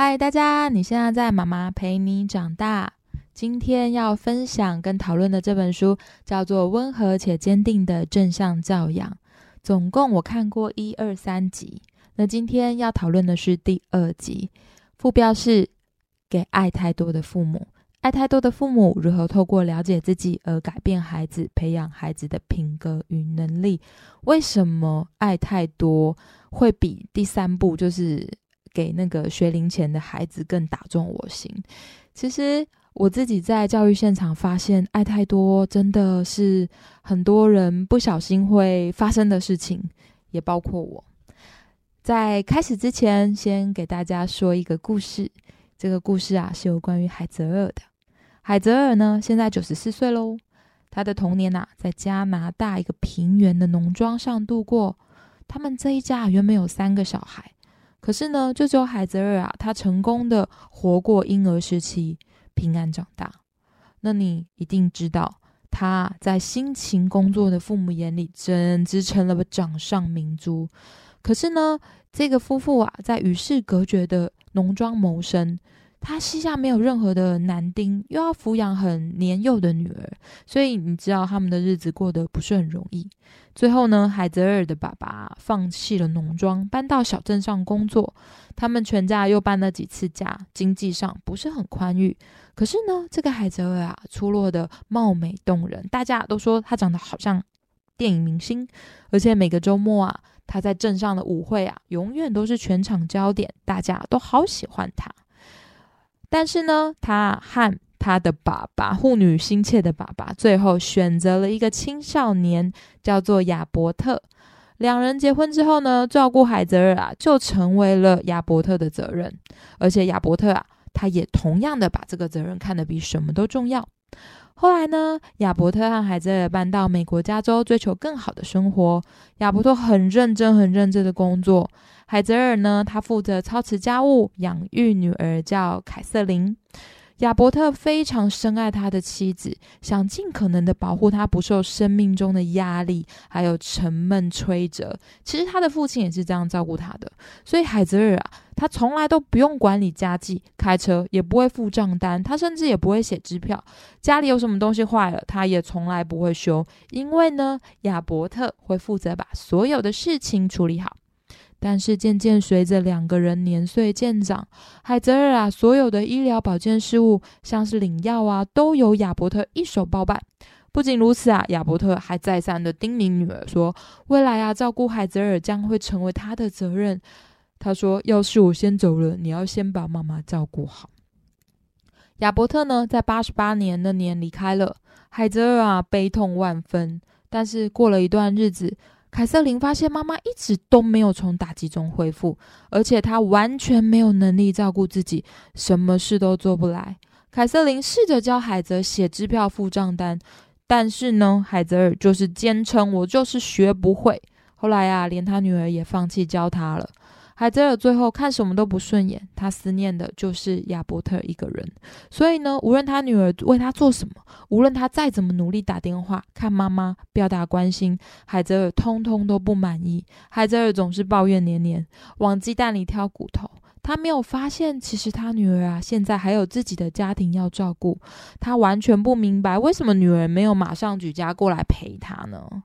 嗨，大家！你现在在妈妈陪你长大。今天要分享跟讨论的这本书叫做《温和且坚定的正向教养》。总共我看过一二三集，那今天要讨论的是第二集，副标是“给爱太多的父母”。爱太多的父母如何透过了解自己而改变孩子，培养孩子的品格与能力？为什么爱太多会比第三步就是给那个学龄前的孩子更打中我心？其实我自己在教育现场发现，爱太多真的是很多人不小心会发生的事情，也包括我。在开始之前，先给大家说一个故事。这个故事啊，是有关于海泽尔的。海泽尔呢，现在九十四岁喽。他的童年呐，在加拿大一个平原的农庄上度过。他们这一家原本有三个小孩，可是呢，就只有海泽尔啊，他成功的活过婴儿时期，平安长大。那你一定知道，他在辛勤工作的父母眼里，简直成了掌上明珠。可是呢，这个夫妇啊，在与世隔绝的农庄谋生，他膝下没有任何的男丁，又要抚养很年幼的女儿，所以你知道他们的日子过得不是很容易。最后呢，海泽尔的爸爸放弃了农庄，搬到小镇上工作。他们全家又搬了几次家，经济上不是很宽裕。可是呢，这个海泽尔啊，出落的貌美动人，大家都说他长得好像电影明星，而且每个周末啊。他在镇上的舞会啊，永远都是全场焦点，大家都好喜欢他。但是呢，他和他的爸爸，护女心切的爸爸，最后选择了一个青少年，叫做亚伯特。两人结婚之后呢，照顾海泽尔啊，就成为了亚伯特的责任。而且亚伯特啊，他也同样的把这个责任看得比什么都重要。后来呢，亚伯特和海泽尔搬到美国加州，追求更好的生活。亚伯特很认真、很认真的工作。海泽尔呢，他负责操持家务，养育女儿，叫凯瑟琳。亚伯特非常深爱他的妻子，想尽可能的保护她不受生命中的压力还有沉闷摧折。其实他的父亲也是这样照顾他的，所以海泽尔啊，他从来都不用管理家计，开车也不会付账单，他甚至也不会写支票。家里有什么东西坏了，他也从来不会修，因为呢，亚伯特会负责把所有的事情处理好。但是渐渐随着两个人年岁渐长，海泽尔啊，所有的医疗保健事务，像是领药啊，都由亚伯特一手包办。不仅如此啊，亚伯特还再三的叮咛女儿说，未来啊，照顾海泽尔将会成为他的责任。他说，要是我先走了，你要先把妈妈照顾好。亚伯特呢，在八十八年那年离开了海泽尔啊，悲痛万分。但是过了一段日子。凯瑟琳发现妈妈一直都没有从打击中恢复，而且她完全没有能力照顾自己，什么事都做不来。凯瑟琳试着教海泽写支票、付账单，但是呢，海泽尔就是坚称我就是学不会。后来啊，连他女儿也放弃教他了。海泽尔最后看什么都不顺眼，他思念的就是亚伯特一个人。所以呢，无论他女儿为他做什么，无论他再怎么努力打电话看妈妈表达关心，海泽尔通通都不满意。海泽尔总是抱怨连连，往鸡蛋里挑骨头。他没有发现，其实他女儿啊，现在还有自己的家庭要照顾。他完全不明白，为什么女儿没有马上举家过来陪他呢？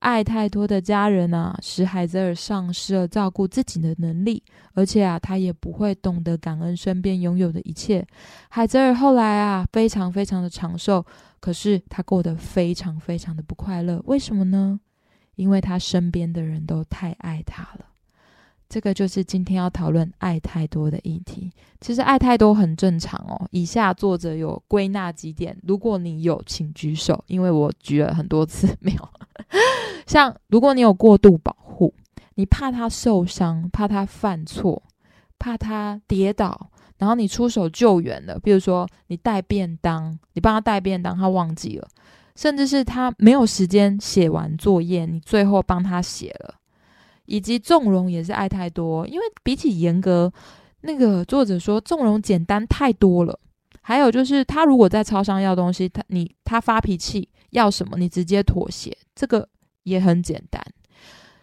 爱太多的家人啊，使海泽尔丧失了照顾自己的能力，而且啊，他也不会懂得感恩身边拥有的一切。海泽尔后来啊，非常非常的长寿，可是他过得非常非常的不快乐。为什么呢？因为他身边的人都太爱他了。这个就是今天要讨论爱太多的议题。其实爱太多很正常哦。以下作者有归纳几点，如果你有，请举手，因为我举了很多次 没有。像如果你有过度保护，你怕他受伤，怕他犯错，怕他跌倒，然后你出手救援了，比如说你带便当，你帮他带便当，他忘记了，甚至是他没有时间写完作业，你最后帮他写了。以及纵容也是爱太多，因为比起严格，那个作者说纵容简单太多了。还有就是他如果在超商要东西，他你他发脾气要什么，你直接妥协，这个也很简单。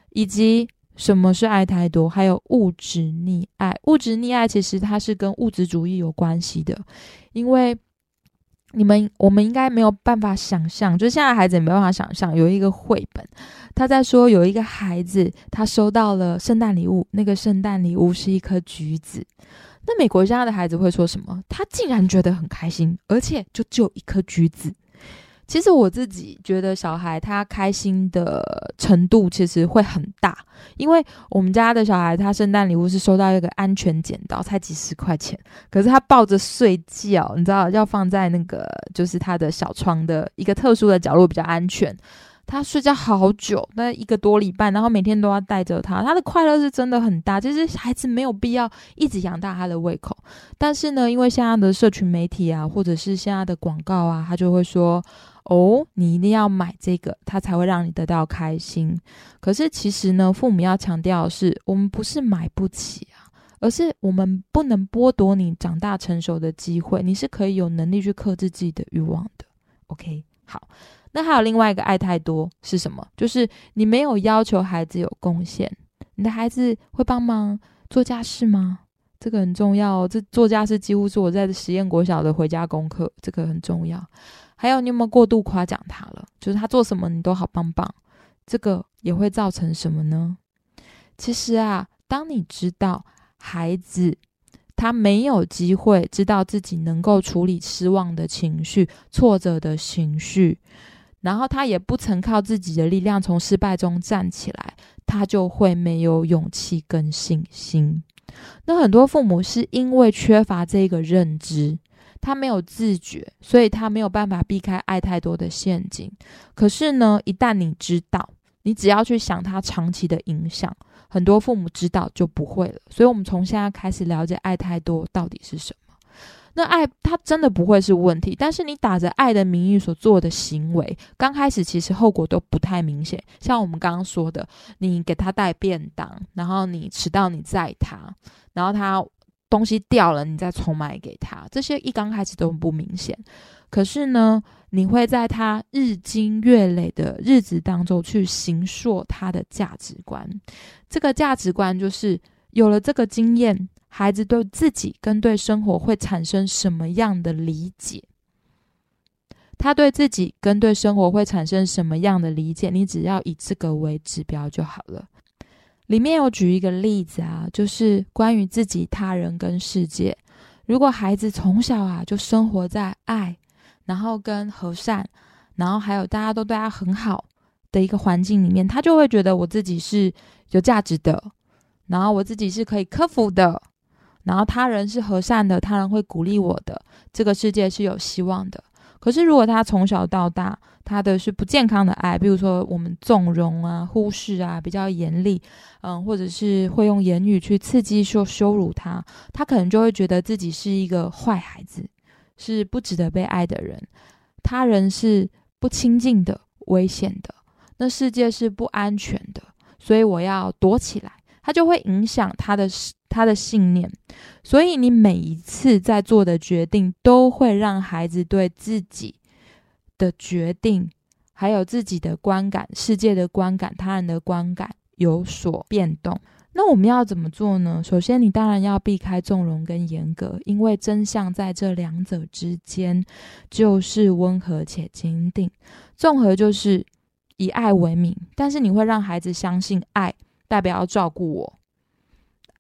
以及什么是爱太多？还有物质溺爱。物质溺爱其实它是跟物质主义有关系的，因为你们我们应该没有办法想象，就现在孩子也没办法想象，有一个绘本，他在说有一个孩子他收到了圣诞礼物，那个圣诞礼物是一颗橘子。那美国家的孩子会说什么？他竟然觉得很开心，而且就只有一颗橘子。其实我自己觉得，小孩他开心的程度其实会很大，因为我们家的小孩他圣诞礼物是收到一个安全剪刀，才几十块钱，可是他抱着睡觉，你知道要放在那个就是他的小床的一个特殊的角落比较安全。他睡觉好久，那一个多礼拜，然后每天都要带着他，他的快乐是真的很大。其实孩子没有必要一直养大他的胃口，但是呢，因为现在的社群媒体啊，或者是现在的广告啊，他就会说。哦，你一定要买这个，它才会让你得到开心。可是其实呢，父母要强调的是，我们不是买不起啊，而是我们不能剥夺你长大成熟的机会。你是可以有能力去克制自己的欲望的。OK，好。那还有另外一个爱太多是什么？就是你没有要求孩子有贡献。你的孩子会帮忙做家事吗？这个很重要。这做家事几乎是我在实验国小的回家功课，这个很重要。还有，你有没有过度夸奖他了？就是他做什么你都好棒棒，这个也会造成什么呢？其实啊，当你知道孩子他没有机会知道自己能够处理失望的情绪、挫折的情绪，然后他也不曾靠自己的力量从失败中站起来，他就会没有勇气跟信心。那很多父母是因为缺乏这个认知。他没有自觉，所以他没有办法避开爱太多的陷阱。可是呢，一旦你知道，你只要去想他长期的影响，很多父母知道就不会了。所以，我们从现在开始了解爱太多到底是什么。那爱它真的不会是问题，但是你打着爱的名义所做的行为，刚开始其实后果都不太明显。像我们刚刚说的，你给他带便当，然后你迟到，你载他，然后他。东西掉了，你再重买给他，这些一刚开始都不明显。可是呢，你会在他日积月累的日子当中去形塑他的价值观。这个价值观就是有了这个经验，孩子对自己跟对生活会产生什么样的理解？他对自己跟对生活会产生什么样的理解？你只要以这个为指标就好了。里面有举一个例子啊，就是关于自己、他人跟世界。如果孩子从小啊就生活在爱，然后跟和善，然后还有大家都对他很好的一个环境里面，他就会觉得我自己是有价值的，然后我自己是可以克服的，然后他人是和善的，他人会鼓励我的，这个世界是有希望的。可是，如果他从小到大，他的是不健康的爱，比如说我们纵容啊、忽视啊、比较严厉，嗯，或者是会用言语去刺激、说羞辱他，他可能就会觉得自己是一个坏孩子，是不值得被爱的人，他人是不亲近的、危险的，那世界是不安全的，所以我要躲起来。他就会影响他的他的信念，所以你每一次在做的决定，都会让孩子对自己的决定，还有自己的观感、世界的观感、他人的观感有所变动。那我们要怎么做呢？首先，你当然要避开纵容跟严格，因为真相在这两者之间，就是温和且坚定。纵和就是以爱为名，但是你会让孩子相信爱。代表要照顾我，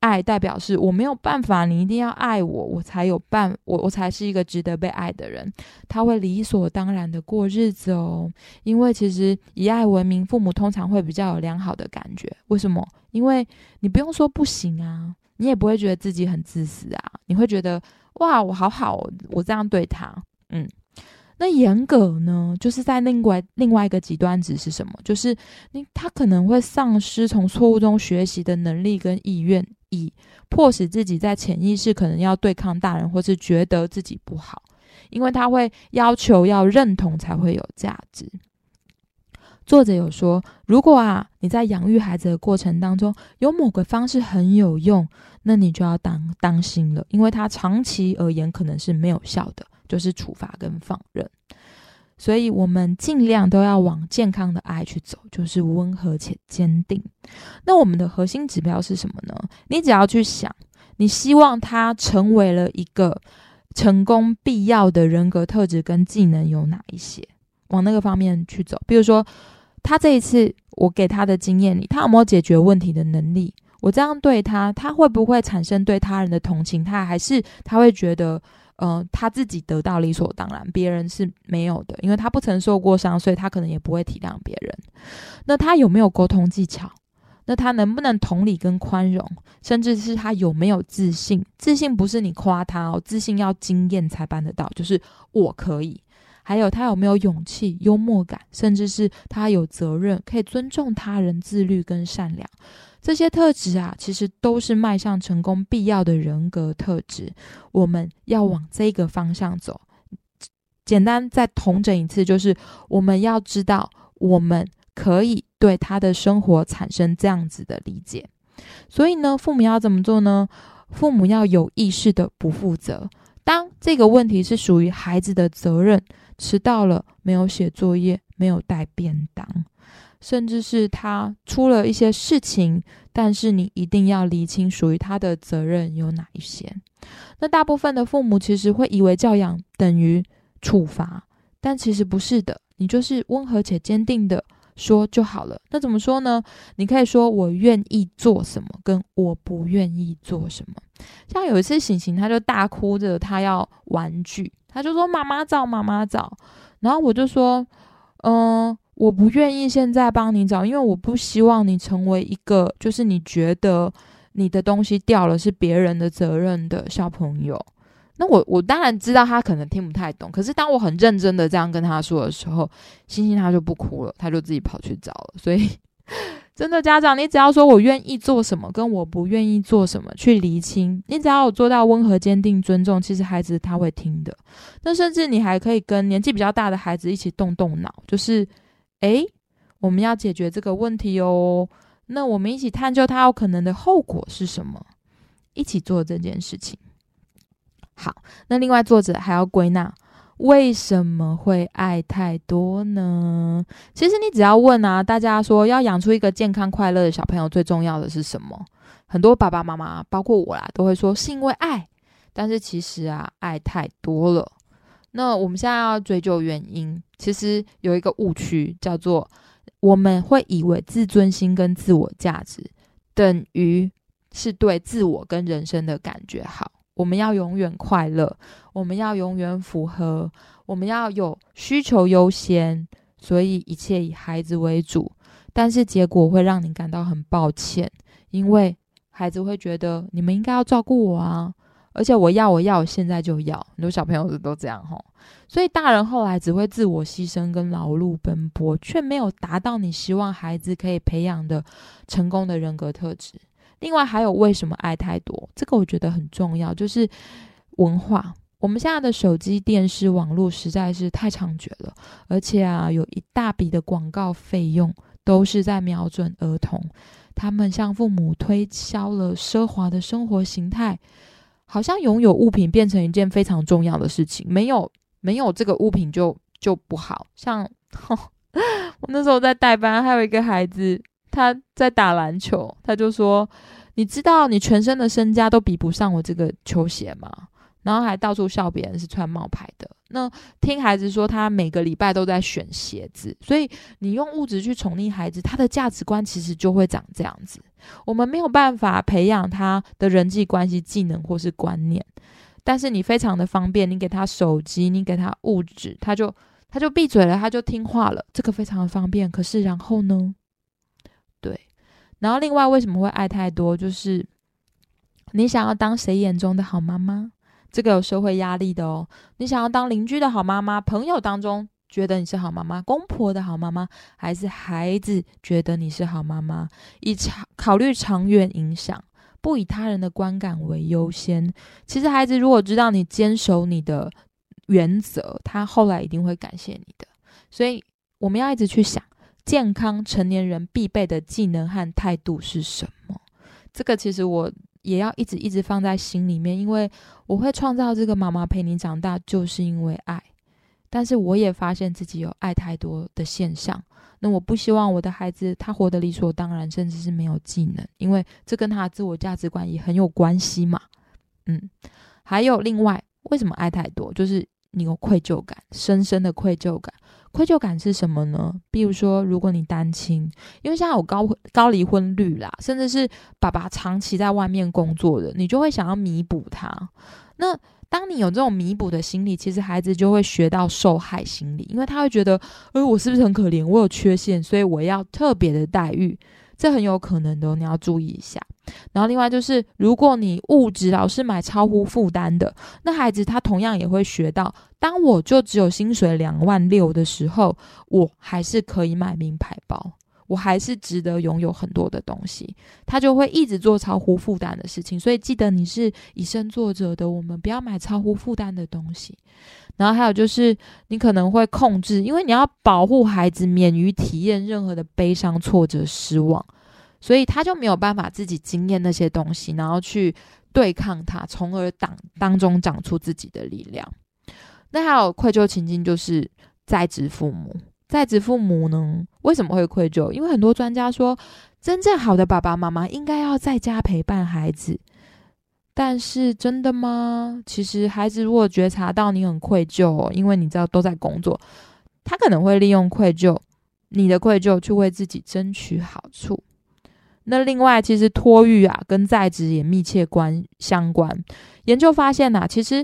爱代表是我没有办法，你一定要爱我，我才有办，我我才是一个值得被爱的人。他会理所当然的过日子哦，因为其实以爱为名，父母通常会比较有良好的感觉。为什么？因为你不用说不行啊，你也不会觉得自己很自私啊，你会觉得哇，我好好，我这样对他，嗯。那严格呢，就是在另外另外一个极端值是什么？就是你他可能会丧失从错误中学习的能力跟意愿，以迫使自己在潜意识可能要对抗大人，或是觉得自己不好，因为他会要求要认同才会有价值。作者有说，如果啊你在养育孩子的过程当中有某个方式很有用，那你就要当当心了，因为他长期而言可能是没有效的。就是处罚跟放任，所以我们尽量都要往健康的爱去走，就是温和且坚定。那我们的核心指标是什么呢？你只要去想，你希望他成为了一个成功必要的人格特质跟技能有哪一些？往那个方面去走。比如说，他这一次我给他的经验里，他有没有解决问题的能力？我这样对他，他会不会产生对他人的同情？他还是他会觉得？呃，他自己得到理所当然，别人是没有的，因为他不曾受过伤，所以他可能也不会体谅别人。那他有没有沟通技巧？那他能不能同理跟宽容？甚至是他有没有自信？自信不是你夸他哦，自信要经验才办得到，就是我可以。还有他有没有勇气、幽默感，甚至是他有责任，可以尊重他人、自律跟善良。这些特质啊，其实都是迈向成功必要的人格特质。我们要往这个方向走。简单再统整一次，就是我们要知道，我们可以对他的生活产生这样子的理解。所以呢，父母要怎么做呢？父母要有意识的不负责。当这个问题是属于孩子的责任，迟到了，没有写作业，没有带便当。甚至是他出了一些事情，但是你一定要理清属于他的责任有哪一些。那大部分的父母其实会以为教养等于处罚，但其实不是的。你就是温和且坚定的说就好了。那怎么说呢？你可以说我愿意做什么，跟我不愿意做什么。像有一次，醒醒他就大哭着，他要玩具，他就说妈妈找，妈妈找。然后我就说，嗯。我不愿意现在帮你找，因为我不希望你成为一个就是你觉得你的东西掉了是别人的责任的小朋友。那我我当然知道他可能听不太懂，可是当我很认真的这样跟他说的时候，星星他就不哭了，他就自己跑去找了。所以 真的家长，你只要说我愿意做什么，跟我不愿意做什么去厘清，你只要有做到温和、坚定、尊重，其实孩子他会听的。那甚至你还可以跟年纪比较大的孩子一起动动脑，就是。哎，我们要解决这个问题哦。那我们一起探究它有可能的后果是什么，一起做这件事情。好，那另外作者还要归纳为什么会爱太多呢？其实你只要问啊，大家说要养出一个健康快乐的小朋友，最重要的是什么？很多爸爸妈妈，包括我啦，都会说是因为爱。但是其实啊，爱太多了。那我们现在要追究原因，其实有一个误区，叫做我们会以为自尊心跟自我价值等于是对自我跟人生的感觉好。我们要永远快乐，我们要永远符合，我们要有需求优先，所以一切以孩子为主。但是结果会让你感到很抱歉，因为孩子会觉得你们应该要照顾我啊。而且我要我要现在就要，很多小朋友都这样吼，所以大人后来只会自我牺牲跟劳碌奔波，却没有达到你希望孩子可以培养的成功的人格特质。另外还有为什么爱太多？这个我觉得很重要，就是文化。我们现在的手机、电视、网络实在是太猖獗了，而且啊，有一大笔的广告费用都是在瞄准儿童，他们向父母推销了奢华的生活形态。好像拥有物品变成一件非常重要的事情，没有没有这个物品就就不好。像 我那时候在代班，还有一个孩子他在打篮球，他就说：“你知道你全身的身家都比不上我这个球鞋吗？”然后还到处笑别人是穿冒牌的。那听孩子说，他每个礼拜都在选鞋子，所以你用物质去宠溺孩子，他的价值观其实就会长这样子。我们没有办法培养他的人际关系技能或是观念，但是你非常的方便，你给他手机，你给他物质，他就他就闭嘴了，他就听话了，这个非常的方便。可是然后呢？对，然后另外为什么会爱太多？就是你想要当谁眼中的好妈妈？这个有社会压力的哦。你想要当邻居的好妈妈，朋友当中觉得你是好妈妈，公婆的好妈妈，还是孩子觉得你是好妈妈？以长考虑长远影响，不以他人的观感为优先。其实孩子如果知道你坚守你的原则，他后来一定会感谢你的。所以我们要一直去想，健康成年人必备的技能和态度是什么？这个其实我。也要一直一直放在心里面，因为我会创造这个妈妈陪你长大，就是因为爱。但是我也发现自己有爱太多的现象。那我不希望我的孩子他活得理所当然，甚至是没有技能，因为这跟他的自我价值观也很有关系嘛。嗯，还有另外，为什么爱太多？就是你有愧疚感，深深的愧疚感。愧疚感是什么呢？比如说，如果你单亲，因为现在有高高离婚率啦，甚至是爸爸长期在外面工作的，你就会想要弥补他。那当你有这种弥补的心理，其实孩子就会学到受害心理，因为他会觉得，呃，我是不是很可怜？我有缺陷，所以我要特别的待遇。这很有可能的，你要注意一下。然后另外就是，如果你物质老是买超乎负担的，那孩子他同样也会学到，当我就只有薪水两万六的时候，我还是可以买名牌包，我还是值得拥有很多的东西。他就会一直做超乎负担的事情。所以记得你是以身作则的，我们不要买超乎负担的东西。然后还有就是，你可能会控制，因为你要保护孩子免于体验任何的悲伤、挫折、失望，所以他就没有办法自己经验那些东西，然后去对抗他，从而当当中长出自己的力量。那还有愧疚情境，就是在职父母，在职父母呢为什么会愧疚？因为很多专家说，真正好的爸爸妈妈应该要在家陪伴孩子。但是真的吗？其实孩子如果觉察到你很愧疚，因为你知道都在工作，他可能会利用愧疚，你的愧疚去为自己争取好处。那另外，其实托育啊跟在职也密切关相关。研究发现呐，其实。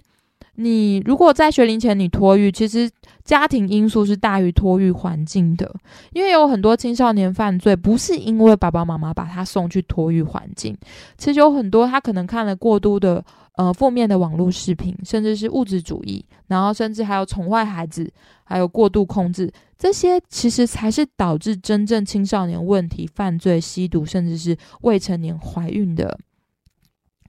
你如果在学龄前你托育，其实家庭因素是大于托育环境的，因为有很多青少年犯罪不是因为爸爸妈妈把他送去托育环境，其实有很多他可能看了过多的呃负面的网络视频，甚至是物质主义，然后甚至还有宠坏孩子，还有过度控制，这些其实才是导致真正青少年问题、犯罪、吸毒，甚至是未成年怀孕的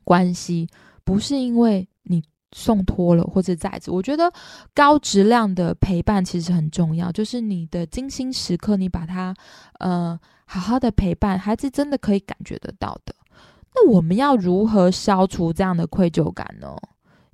关系，不是因为你。送托了或者在子，我觉得高质量的陪伴其实很重要。就是你的精心时刻，你把它呃好好的陪伴孩子，真的可以感觉得到的。那我们要如何消除这样的愧疚感呢？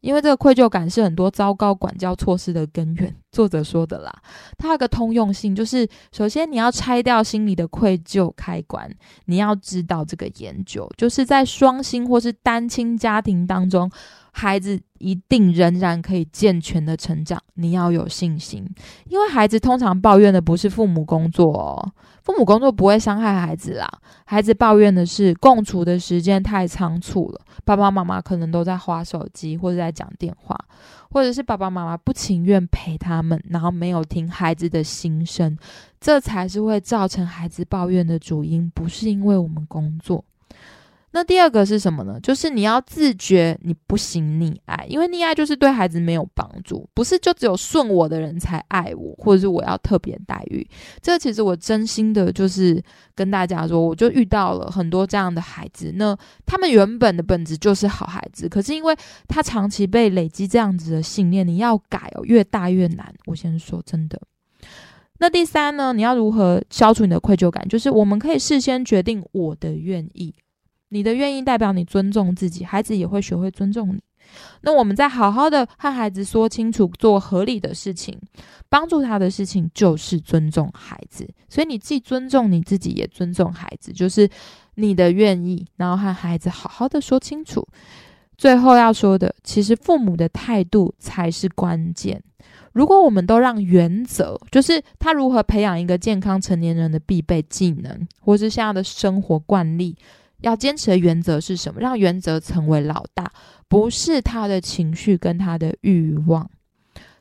因为这个愧疚感是很多糟糕管教措施的根源。作者说的啦，它有个通用性，就是首先你要拆掉心里的愧疚开关。你要知道这个研究，就是在双薪或是单亲家庭当中。孩子一定仍然可以健全的成长，你要有信心，因为孩子通常抱怨的不是父母工作哦，父母工作不会伤害孩子啦，孩子抱怨的是共处的时间太仓促了，爸爸妈妈可能都在划手机或者在讲电话，或者是爸爸妈妈不情愿陪他们，然后没有听孩子的心声，这才是会造成孩子抱怨的主因，不是因为我们工作。那第二个是什么呢？就是你要自觉你不行溺爱，因为溺爱就是对孩子没有帮助，不是就只有顺我的人才爱我，或者是我要特别待遇。这其实我真心的就是跟大家说，我就遇到了很多这样的孩子，那他们原本的本质就是好孩子，可是因为他长期被累积这样子的信念，你要改哦，越大越难。我先说真的。那第三呢，你要如何消除你的愧疚感？就是我们可以事先决定我的愿意。你的愿意代表你尊重自己，孩子也会学会尊重你。那我们再好好的和孩子说清楚，做合理的事情，帮助他的事情，就是尊重孩子。所以你既尊重你自己，也尊重孩子，就是你的愿意，然后和孩子好好的说清楚。最后要说的，其实父母的态度才是关键。如果我们都让原则，就是他如何培养一个健康成年人的必备技能，或是现在的生活惯例。要坚持的原则是什么？让原则成为老大，不是他的情绪跟他的欲望。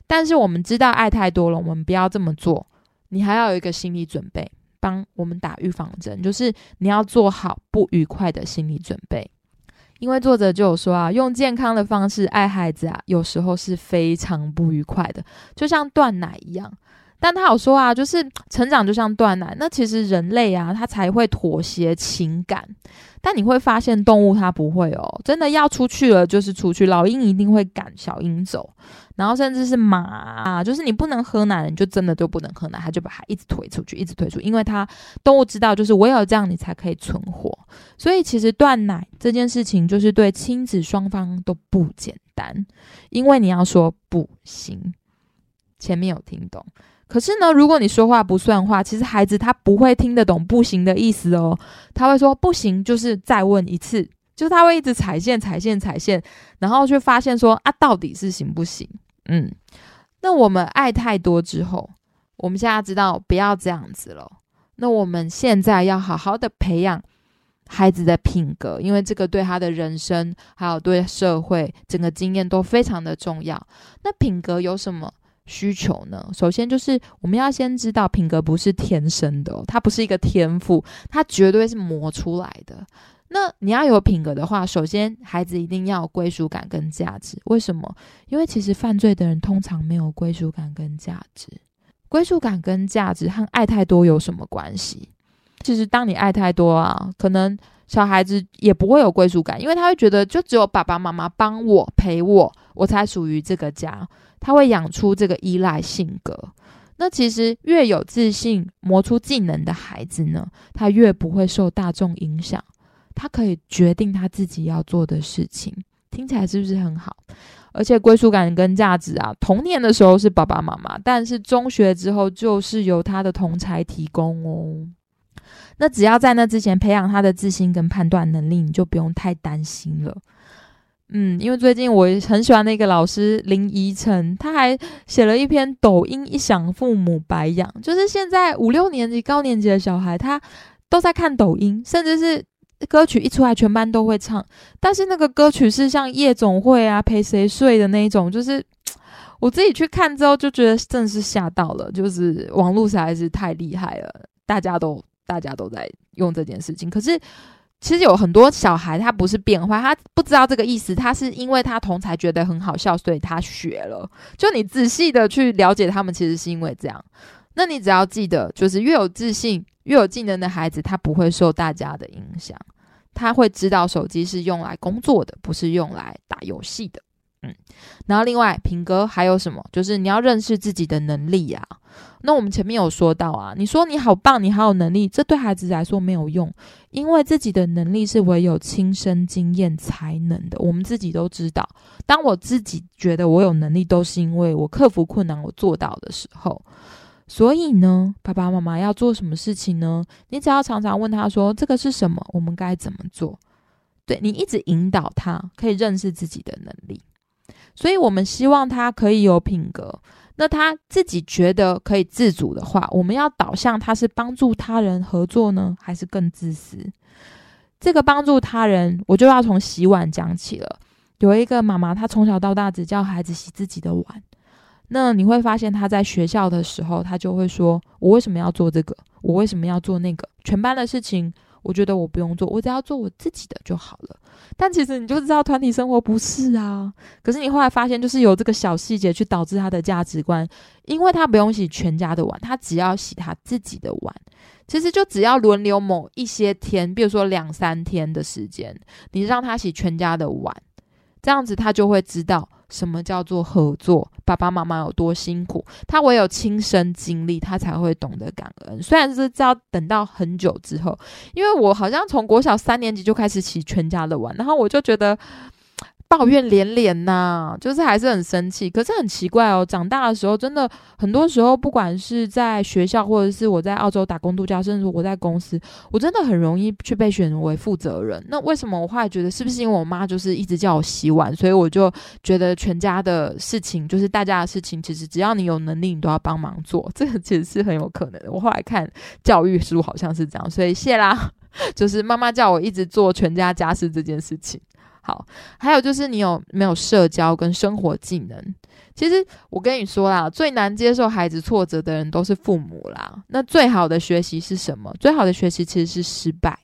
但是我们知道爱太多了，我们不要这么做。你还要有一个心理准备，帮我们打预防针，就是你要做好不愉快的心理准备。因为作者就有说啊，用健康的方式爱孩子啊，有时候是非常不愉快的，就像断奶一样。但他有说啊，就是成长就像断奶，那其实人类啊，他才会妥协情感。但你会发现，动物它不会哦，真的要出去了就是出去。老鹰一定会赶小鹰走，然后甚至是马啊，就是你不能喝奶，你就真的就不能喝奶，它就把它一直推出去，一直推出，因为它动物知道，就是唯有这样你才可以存活。所以其实断奶这件事情，就是对亲子双方都不简单，因为你要说不行。前面有听懂。可是呢，如果你说话不算话，其实孩子他不会听得懂“不行”的意思哦。他会说“不行”，就是再问一次，就是他会一直踩线、踩线、踩线，然后却发现说啊，到底是行不行？嗯，那我们爱太多之后，我们现在知道不要这样子了。那我们现在要好好的培养孩子的品格，因为这个对他的人生还有对社会整个经验都非常的重要。那品格有什么？需求呢？首先就是我们要先知道品格不是天生的，它不是一个天赋，它绝对是磨出来的。那你要有品格的话，首先孩子一定要有归属感跟价值。为什么？因为其实犯罪的人通常没有归属感跟价值。归属感跟价值和爱太多有什么关系？其实当你爱太多啊，可能小孩子也不会有归属感，因为他会觉得就只有爸爸妈妈帮我陪我，我才属于这个家。他会养出这个依赖性格。那其实越有自信、磨出技能的孩子呢，他越不会受大众影响。他可以决定他自己要做的事情。听起来是不是很好？而且归属感跟价值啊，童年的时候是爸爸妈妈，但是中学之后就是由他的同才提供哦。那只要在那之前培养他的自信跟判断能力，你就不用太担心了。嗯，因为最近我很喜欢那个老师林依晨，他还写了一篇《抖音一响，父母白养》，就是现在五六年级、高年级的小孩，他都在看抖音，甚至是歌曲一出来，全班都会唱。但是那个歌曲是像夜总会啊、陪谁睡的那一种，就是我自己去看之后就觉得真的是吓到了，就是网络实在是太厉害了，大家都大家都在用这件事情，可是。其实有很多小孩，他不是变坏，他不知道这个意思，他是因为他同才觉得很好笑，所以他学了。就你仔细的去了解他们，其实是因为这样。那你只要记得，就是越有自信、越有技能的孩子，他不会受大家的影响，他会知道手机是用来工作的，不是用来打游戏的。嗯，然后另外品格还有什么？就是你要认识自己的能力呀。那我们前面有说到啊，你说你好棒，你好有能力，这对孩子来说没有用，因为自己的能力是唯有亲身经验才能的。我们自己都知道，当我自己觉得我有能力，都是因为我克服困难，我做到的时候。所以呢，爸爸妈妈要做什么事情呢？你只要常常问他说：“这个是什么？我们该怎么做？”对你一直引导他，可以认识自己的能力。所以我们希望他可以有品格。那他自己觉得可以自主的话，我们要导向他是帮助他人合作呢，还是更自私？这个帮助他人，我就要从洗碗讲起了。有一个妈妈，她从小到大只叫孩子洗自己的碗。那你会发现，他在学校的时候，他就会说：“我为什么要做这个？我为什么要做那个？全班的事情。”我觉得我不用做，我只要做我自己的就好了。但其实你就知道，团体生活不是啊。可是你后来发现，就是有这个小细节去导致他的价值观，因为他不用洗全家的碗，他只要洗他自己的碗。其实就只要轮流某一些天，比如说两三天的时间，你让他洗全家的碗，这样子他就会知道。什么叫做合作？爸爸妈妈有多辛苦，他唯有亲身经历，他才会懂得感恩。虽然是要等到很久之后，因为我好像从国小三年级就开始起全家的玩，然后我就觉得。抱怨连连呐，就是还是很生气。可是很奇怪哦，长大的时候，真的很多时候，不管是在学校，或者是我在澳洲打工度假，甚至我在公司，我真的很容易去被选为负责人。那为什么我后来觉得，是不是因为我妈就是一直叫我洗碗，所以我就觉得全家的事情，就是大家的事情，其实只要你有能力，你都要帮忙做。这个其实是很有可能的。我后来看教育书，好像是这样。所以谢啦，就是妈妈叫我一直做全家家事这件事情。好，还有就是你有没有社交跟生活技能？其实我跟你说啦，最难接受孩子挫折的人都是父母啦。那最好的学习是什么？最好的学习其实是失败。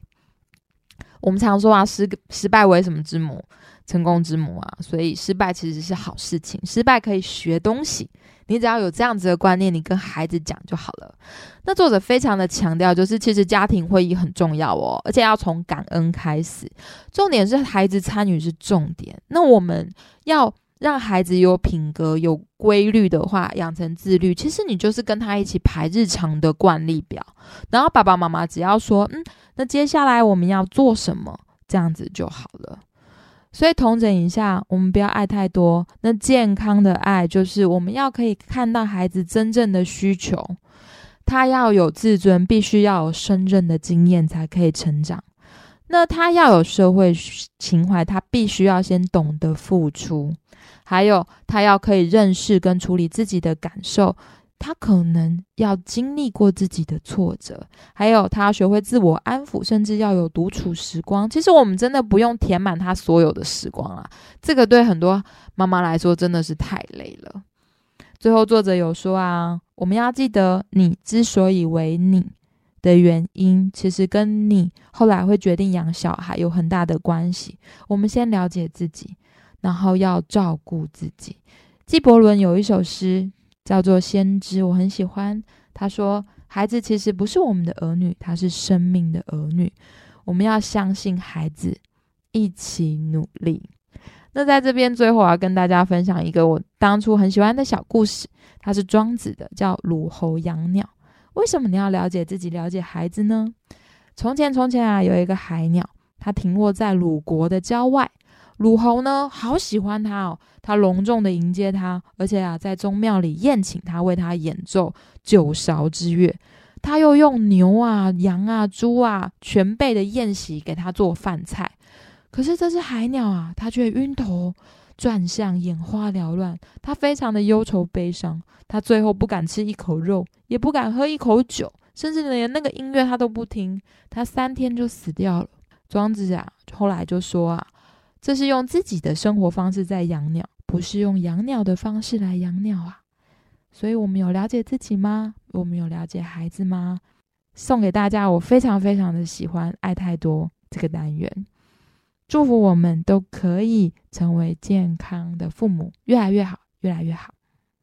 我们常说啊，失失败为什么之母？成功之母啊，所以失败其实是好事情，失败可以学东西。你只要有这样子的观念，你跟孩子讲就好了。那作者非常的强调，就是其实家庭会议很重要哦，而且要从感恩开始。重点是孩子参与是重点。那我们要让孩子有品格、有规律的话，养成自律，其实你就是跟他一起排日常的惯例表，然后爸爸妈妈只要说，嗯，那接下来我们要做什么，这样子就好了。所以同整一下，我们不要爱太多。那健康的爱，就是我们要可以看到孩子真正的需求，他要有自尊，必须要有胜任的经验才可以成长。那他要有社会情怀，他必须要先懂得付出，还有他要可以认识跟处理自己的感受。他可能要经历过自己的挫折，还有他要学会自我安抚，甚至要有独处时光。其实我们真的不用填满他所有的时光啊，这个对很多妈妈来说真的是太累了。最后作者有说啊，我们要记得，你之所以为你的原因，其实跟你后来会决定养小孩有很大的关系。我们先了解自己，然后要照顾自己。纪伯伦有一首诗。叫做先知，我很喜欢。他说：“孩子其实不是我们的儿女，他是生命的儿女。我们要相信孩子，一起努力。”那在这边最后，我要跟大家分享一个我当初很喜欢的小故事，它是庄子的，叫《鲁侯养鸟》。为什么你要了解自己，了解孩子呢？从前，从前啊，有一个海鸟，它停落在鲁国的郊外。鲁侯呢，好喜欢他哦，他隆重的迎接他，而且啊，在宗庙里宴请他，为他演奏九韶之乐。他又用牛啊、羊啊、猪啊全备的宴席给他做饭菜。可是这只海鸟啊，它却晕头转向，眼花缭乱，它非常的忧愁悲伤。它最后不敢吃一口肉，也不敢喝一口酒，甚至连那个音乐它都不听。它三天就死掉了。庄子啊，后来就说啊。这是用自己的生活方式在养鸟，不是用养鸟的方式来养鸟啊！所以，我们有了解自己吗？我们有了解孩子吗？送给大家，我非常非常的喜欢“爱太多”这个单元，祝福我们都可以成为健康的父母，越来越好，越来越好。